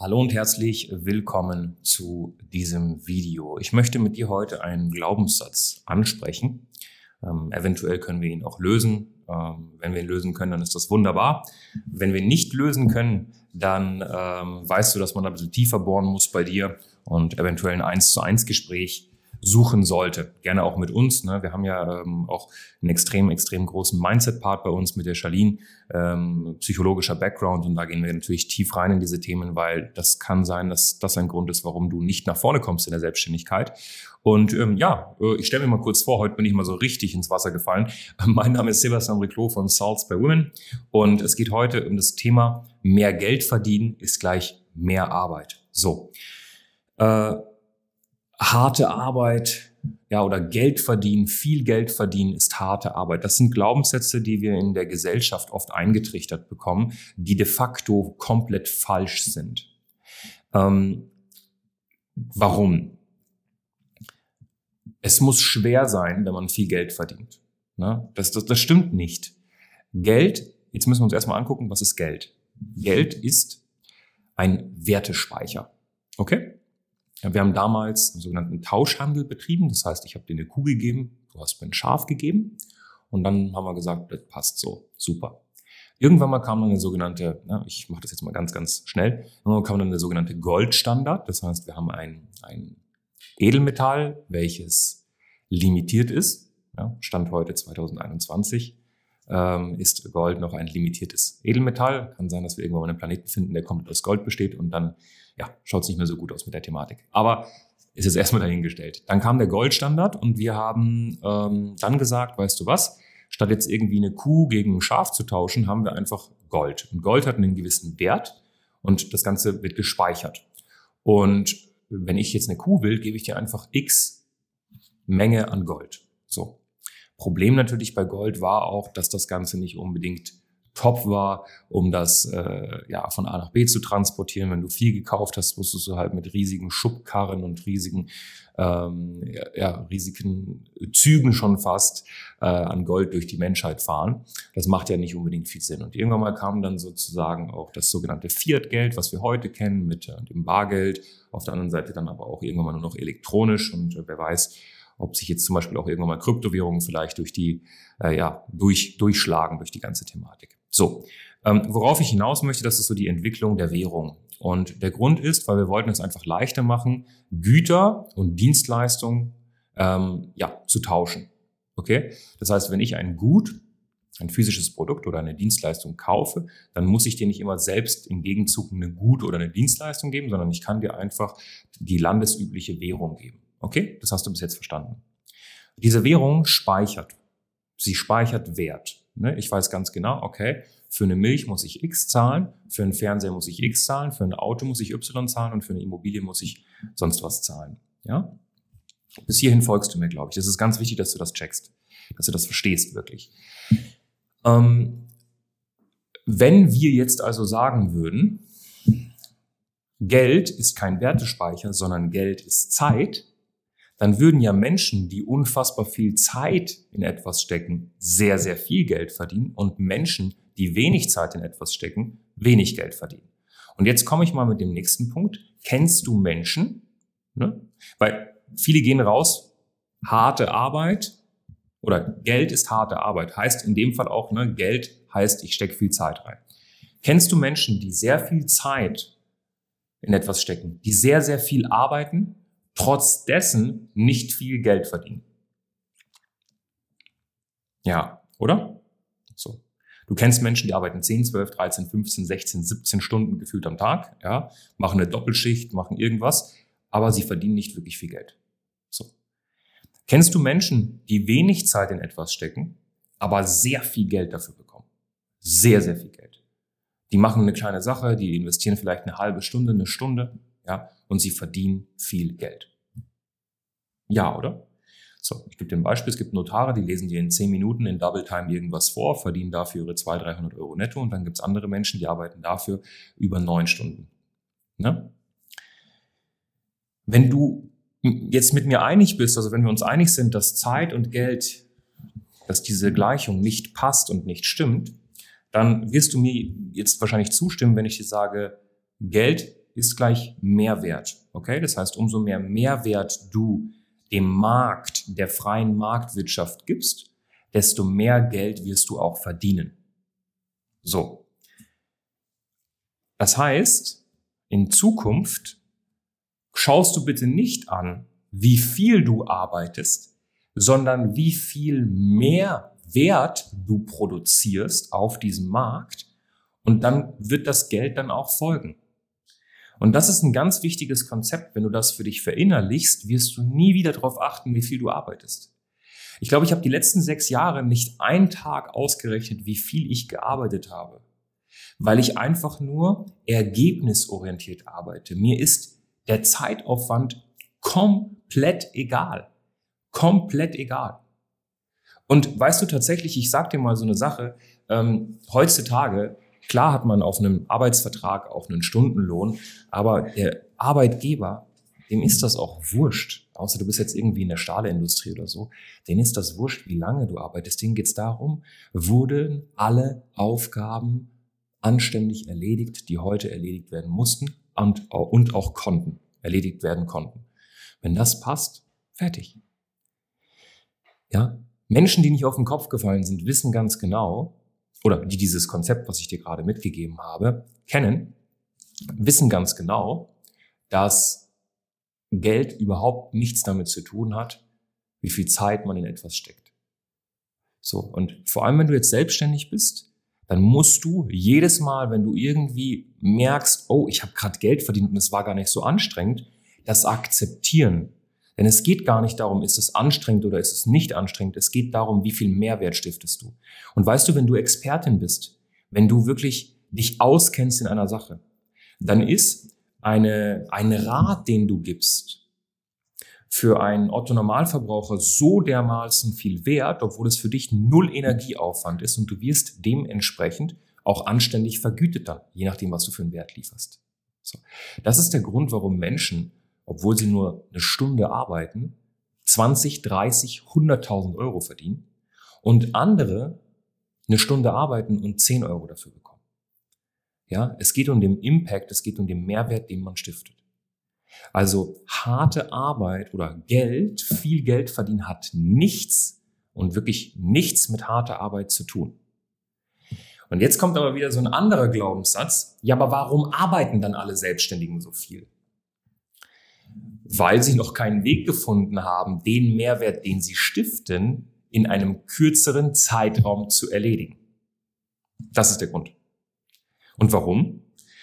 Hallo und herzlich willkommen zu diesem Video. Ich möchte mit dir heute einen Glaubenssatz ansprechen. Ähm, eventuell können wir ihn auch lösen. Ähm, wenn wir ihn lösen können, dann ist das wunderbar. Wenn wir ihn nicht lösen können, dann ähm, weißt du, dass man da ein bisschen tiefer bohren muss bei dir und eventuell ein 1 zu 1 Gespräch suchen sollte. Gerne auch mit uns. Ne? Wir haben ja ähm, auch einen extrem, extrem großen Mindset-Part bei uns mit der Charlene, ähm, psychologischer Background. Und da gehen wir natürlich tief rein in diese Themen, weil das kann sein, dass das ein Grund ist, warum du nicht nach vorne kommst in der Selbstständigkeit. Und ähm, ja, äh, ich stelle mir mal kurz vor, heute bin ich mal so richtig ins Wasser gefallen. Mein Name ist Sebastian Riclo von Salts by Women und es geht heute um das Thema mehr Geld verdienen ist gleich mehr Arbeit. So. Äh, harte Arbeit, ja, oder Geld verdienen, viel Geld verdienen ist harte Arbeit. Das sind Glaubenssätze, die wir in der Gesellschaft oft eingetrichtert bekommen, die de facto komplett falsch sind. Ähm, warum? Es muss schwer sein, wenn man viel Geld verdient. Ne? Das, das, das stimmt nicht. Geld, jetzt müssen wir uns erstmal angucken, was ist Geld? Geld ist ein Wertespeicher. Okay? Wir haben damals einen sogenannten Tauschhandel betrieben. Das heißt, ich habe dir eine Kuh gegeben, du hast mir ein Schaf gegeben. Und dann haben wir gesagt, das passt so, super. Irgendwann mal kam dann eine sogenannte, na, ich mache das jetzt mal ganz, ganz schnell, irgendwann kam dann eine sogenannte Goldstandard. Das heißt, wir haben ein, ein Edelmetall, welches limitiert ist. Ja, Stand heute 2021 ähm, ist Gold noch ein limitiertes Edelmetall. Kann sein, dass wir irgendwann mal einen Planeten finden, der komplett aus Gold besteht und dann ja, schaut es nicht mehr so gut aus mit der Thematik. Aber ist jetzt erstmal dahingestellt. Dann kam der Goldstandard und wir haben ähm, dann gesagt, weißt du was, statt jetzt irgendwie eine Kuh gegen ein Schaf zu tauschen, haben wir einfach Gold. Und Gold hat einen gewissen Wert und das Ganze wird gespeichert. Und wenn ich jetzt eine Kuh will, gebe ich dir einfach X Menge an Gold. So. Problem natürlich bei Gold war auch, dass das Ganze nicht unbedingt top war, um das äh, ja von A nach B zu transportieren. Wenn du viel gekauft hast, musstest du halt mit riesigen Schubkarren und riesigen ähm, ja, riesigen Zügen schon fast äh, an Gold durch die Menschheit fahren. Das macht ja nicht unbedingt viel Sinn. Und irgendwann mal kam dann sozusagen auch das sogenannte Fiat-Geld, was wir heute kennen mit äh, dem Bargeld. Auf der anderen Seite dann aber auch irgendwann mal nur noch elektronisch und äh, wer weiß, ob sich jetzt zum Beispiel auch irgendwann mal Kryptowährungen vielleicht durch die, äh, ja, durch, durchschlagen durch die ganze Thematik. So, ähm, worauf ich hinaus möchte, das ist so die Entwicklung der Währung. Und der Grund ist, weil wir wollten es einfach leichter machen, Güter und Dienstleistungen ähm, ja, zu tauschen. Okay? Das heißt, wenn ich ein Gut, ein physisches Produkt oder eine Dienstleistung kaufe, dann muss ich dir nicht immer selbst im Gegenzug eine Gut oder eine Dienstleistung geben, sondern ich kann dir einfach die landesübliche Währung geben. Okay, das hast du bis jetzt verstanden. Diese Währung speichert. Sie speichert Wert. Ne? Ich weiß ganz genau, okay, für eine Milch muss ich X zahlen, für einen Fernseher muss ich X zahlen, für ein Auto muss ich Y zahlen und für eine Immobilie muss ich sonst was zahlen. Ja? Bis hierhin folgst du mir, glaube ich. Das ist ganz wichtig, dass du das checkst, dass du das verstehst wirklich. Ähm, wenn wir jetzt also sagen würden, Geld ist kein Wertespeicher, sondern Geld ist Zeit, dann würden ja Menschen, die unfassbar viel Zeit in etwas stecken, sehr, sehr viel Geld verdienen und Menschen, die wenig Zeit in etwas stecken, wenig Geld verdienen. Und jetzt komme ich mal mit dem nächsten Punkt. Kennst du Menschen? Ne? Weil viele gehen raus, harte Arbeit oder Geld ist harte Arbeit. Heißt in dem Fall auch, ne, Geld heißt, ich stecke viel Zeit rein. Kennst du Menschen, die sehr viel Zeit in etwas stecken, die sehr, sehr viel arbeiten trotz dessen nicht viel Geld verdienen. Ja, oder? So. Du kennst Menschen, die arbeiten 10, 12, 13, 15, 16, 17 Stunden gefühlt am Tag, ja, machen eine Doppelschicht, machen irgendwas, aber sie verdienen nicht wirklich viel Geld. So. Kennst du Menschen, die wenig Zeit in etwas stecken, aber sehr viel Geld dafür bekommen? Sehr, sehr viel Geld. Die machen eine kleine Sache, die investieren vielleicht eine halbe Stunde, eine Stunde, ja, und sie verdienen viel Geld. Ja, oder? So, ich gebe dir ein Beispiel. Es gibt Notare, die lesen dir in 10 Minuten in Double Time irgendwas vor, verdienen dafür ihre 200, 300 Euro netto und dann gibt es andere Menschen, die arbeiten dafür über neun Stunden. Ne? Wenn du jetzt mit mir einig bist, also wenn wir uns einig sind, dass Zeit und Geld, dass diese Gleichung nicht passt und nicht stimmt, dann wirst du mir jetzt wahrscheinlich zustimmen, wenn ich dir sage, Geld ist gleich Mehrwert. Okay? Das heißt, umso mehr Mehrwert du dem Markt, der freien Marktwirtschaft gibst, desto mehr Geld wirst du auch verdienen. So. Das heißt, in Zukunft schaust du bitte nicht an, wie viel du arbeitest, sondern wie viel mehr Wert du produzierst auf diesem Markt und dann wird das Geld dann auch folgen. Und das ist ein ganz wichtiges Konzept. Wenn du das für dich verinnerlichst, wirst du nie wieder darauf achten, wie viel du arbeitest. Ich glaube, ich habe die letzten sechs Jahre nicht einen Tag ausgerechnet, wie viel ich gearbeitet habe, weil ich einfach nur ergebnisorientiert arbeite. Mir ist der Zeitaufwand komplett egal. Komplett egal. Und weißt du tatsächlich, ich sag dir mal so eine Sache, ähm, heutzutage Klar hat man auf einem Arbeitsvertrag auch einen Stundenlohn, aber der Arbeitgeber, dem ist das auch wurscht. Außer du bist jetzt irgendwie in der Stahlindustrie oder so. Denen ist das wurscht, wie lange du arbeitest. Denen geht's darum, wurden alle Aufgaben anständig erledigt, die heute erledigt werden mussten und, und auch konnten, erledigt werden konnten. Wenn das passt, fertig. Ja, Menschen, die nicht auf den Kopf gefallen sind, wissen ganz genau, oder die dieses Konzept, was ich dir gerade mitgegeben habe, kennen, wissen ganz genau, dass Geld überhaupt nichts damit zu tun hat, wie viel Zeit man in etwas steckt. So, und vor allem, wenn du jetzt selbstständig bist, dann musst du jedes Mal, wenn du irgendwie merkst, oh, ich habe gerade Geld verdient und es war gar nicht so anstrengend, das akzeptieren. Denn es geht gar nicht darum, ist es anstrengend oder ist es nicht anstrengend. Es geht darum, wie viel Mehrwert stiftest du. Und weißt du, wenn du Expertin bist, wenn du wirklich dich auskennst in einer Sache, dann ist eine, ein Rat, den du gibst, für einen Otto-Normalverbraucher so dermaßen viel wert, obwohl es für dich null Energieaufwand ist und du wirst dementsprechend auch anständig vergütet dann, je nachdem, was du für einen Wert lieferst. So. Das ist der Grund, warum Menschen obwohl sie nur eine Stunde arbeiten, 20, 30, 100.000 Euro verdienen und andere eine Stunde arbeiten und 10 Euro dafür bekommen. Ja, es geht um den Impact, es geht um den Mehrwert, den man stiftet. Also harte Arbeit oder Geld, viel Geld verdienen hat nichts und wirklich nichts mit harter Arbeit zu tun. Und jetzt kommt aber wieder so ein anderer Glaubenssatz. Ja, aber warum arbeiten dann alle Selbstständigen so viel? Weil sie noch keinen Weg gefunden haben, den Mehrwert, den sie stiften, in einem kürzeren Zeitraum zu erledigen. Das ist der Grund. Und warum?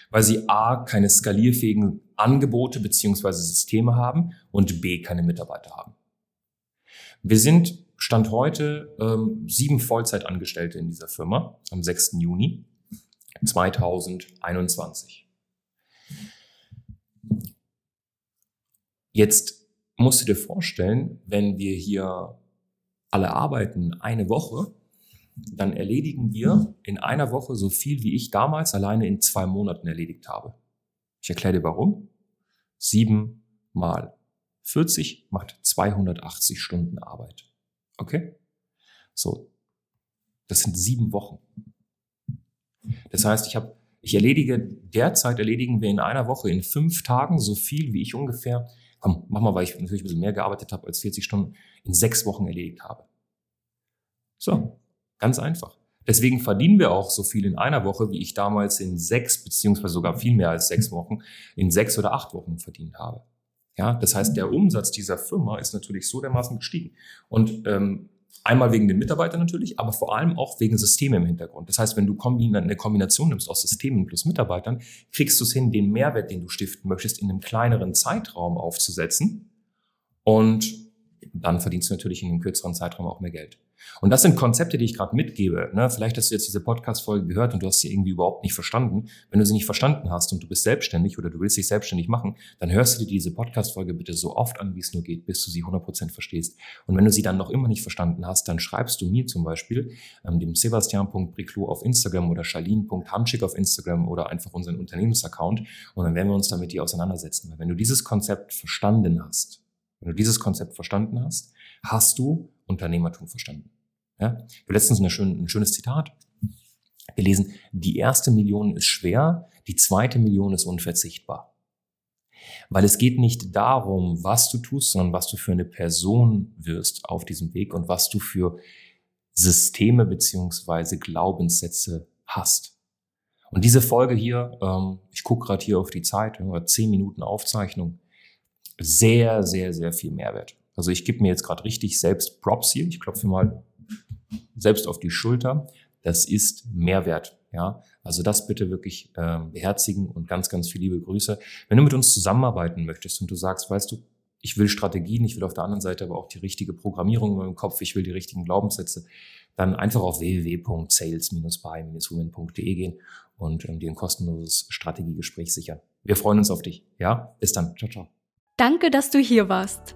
Weil sie A, keine skalierfähigen Angebote beziehungsweise Systeme haben und B, keine Mitarbeiter haben. Wir sind Stand heute ähm, sieben Vollzeitangestellte in dieser Firma am 6. Juni 2021. Jetzt musst du dir vorstellen, wenn wir hier alle arbeiten eine Woche, dann erledigen wir in einer Woche so viel, wie ich damals alleine in zwei Monaten erledigt habe. Ich erkläre dir warum. Sieben mal 40 macht 280 Stunden Arbeit. Okay? So. Das sind sieben Wochen. Das heißt, ich habe, ich erledige, derzeit erledigen wir in einer Woche in fünf Tagen so viel, wie ich ungefähr komm, mach mal, weil ich natürlich ein bisschen mehr gearbeitet habe als 40 Stunden, in sechs Wochen erledigt habe. So, ganz einfach. Deswegen verdienen wir auch so viel in einer Woche, wie ich damals in sechs, beziehungsweise sogar viel mehr als sechs Wochen, in sechs oder acht Wochen verdient habe. Ja, das heißt, der Umsatz dieser Firma ist natürlich so dermaßen gestiegen. Und ähm, Einmal wegen den Mitarbeitern natürlich, aber vor allem auch wegen Systeme im Hintergrund. Das heißt, wenn du eine Kombination nimmst aus Systemen plus Mitarbeitern, kriegst du es hin, den Mehrwert, den du stiften möchtest, in einem kleineren Zeitraum aufzusetzen. Und dann verdienst du natürlich in einem kürzeren Zeitraum auch mehr Geld. Und das sind Konzepte, die ich gerade mitgebe. Ne? Vielleicht hast du jetzt diese Podcast-Folge gehört und du hast sie irgendwie überhaupt nicht verstanden. Wenn du sie nicht verstanden hast und du bist selbstständig oder du willst dich selbstständig machen, dann hörst du dir diese Podcast-Folge bitte so oft an, wie es nur geht, bis du sie 100% verstehst. Und wenn du sie dann noch immer nicht verstanden hast, dann schreibst du mir zum Beispiel, ähm, dem Sebastian.Briclot auf Instagram oder Charlene.Hamschick auf Instagram oder einfach unseren Unternehmensaccount und dann werden wir uns da mit dir auseinandersetzen. Weil wenn du dieses Konzept verstanden hast, wenn du dieses Konzept verstanden hast, hast du Unternehmertum verstanden. Ja? Ich habe letztens eine schön, ein schönes Zitat gelesen. Die erste Million ist schwer, die zweite Million ist unverzichtbar. Weil es geht nicht darum, was du tust, sondern was du für eine Person wirst auf diesem Weg und was du für Systeme beziehungsweise Glaubenssätze hast. Und diese Folge hier, ähm, ich gucke gerade hier auf die Zeit, zehn Minuten Aufzeichnung, sehr, sehr, sehr viel Mehrwert. Also ich gebe mir jetzt gerade richtig selbst Props hier. Ich klopfe mal selbst auf die Schulter. Das ist Mehrwert. Ja, also das bitte wirklich äh, beherzigen und ganz, ganz viel liebe Grüße. Wenn du mit uns zusammenarbeiten möchtest und du sagst, weißt du, ich will Strategien, ich will auf der anderen Seite aber auch die richtige Programmierung in meinem Kopf, ich will die richtigen Glaubenssätze, dann einfach auf www.sales-by-women.de gehen und ähm, dir ein kostenloses Strategiegespräch sichern. Wir freuen uns auf dich. Ja, bis dann. Ciao, ciao. Danke, dass du hier warst.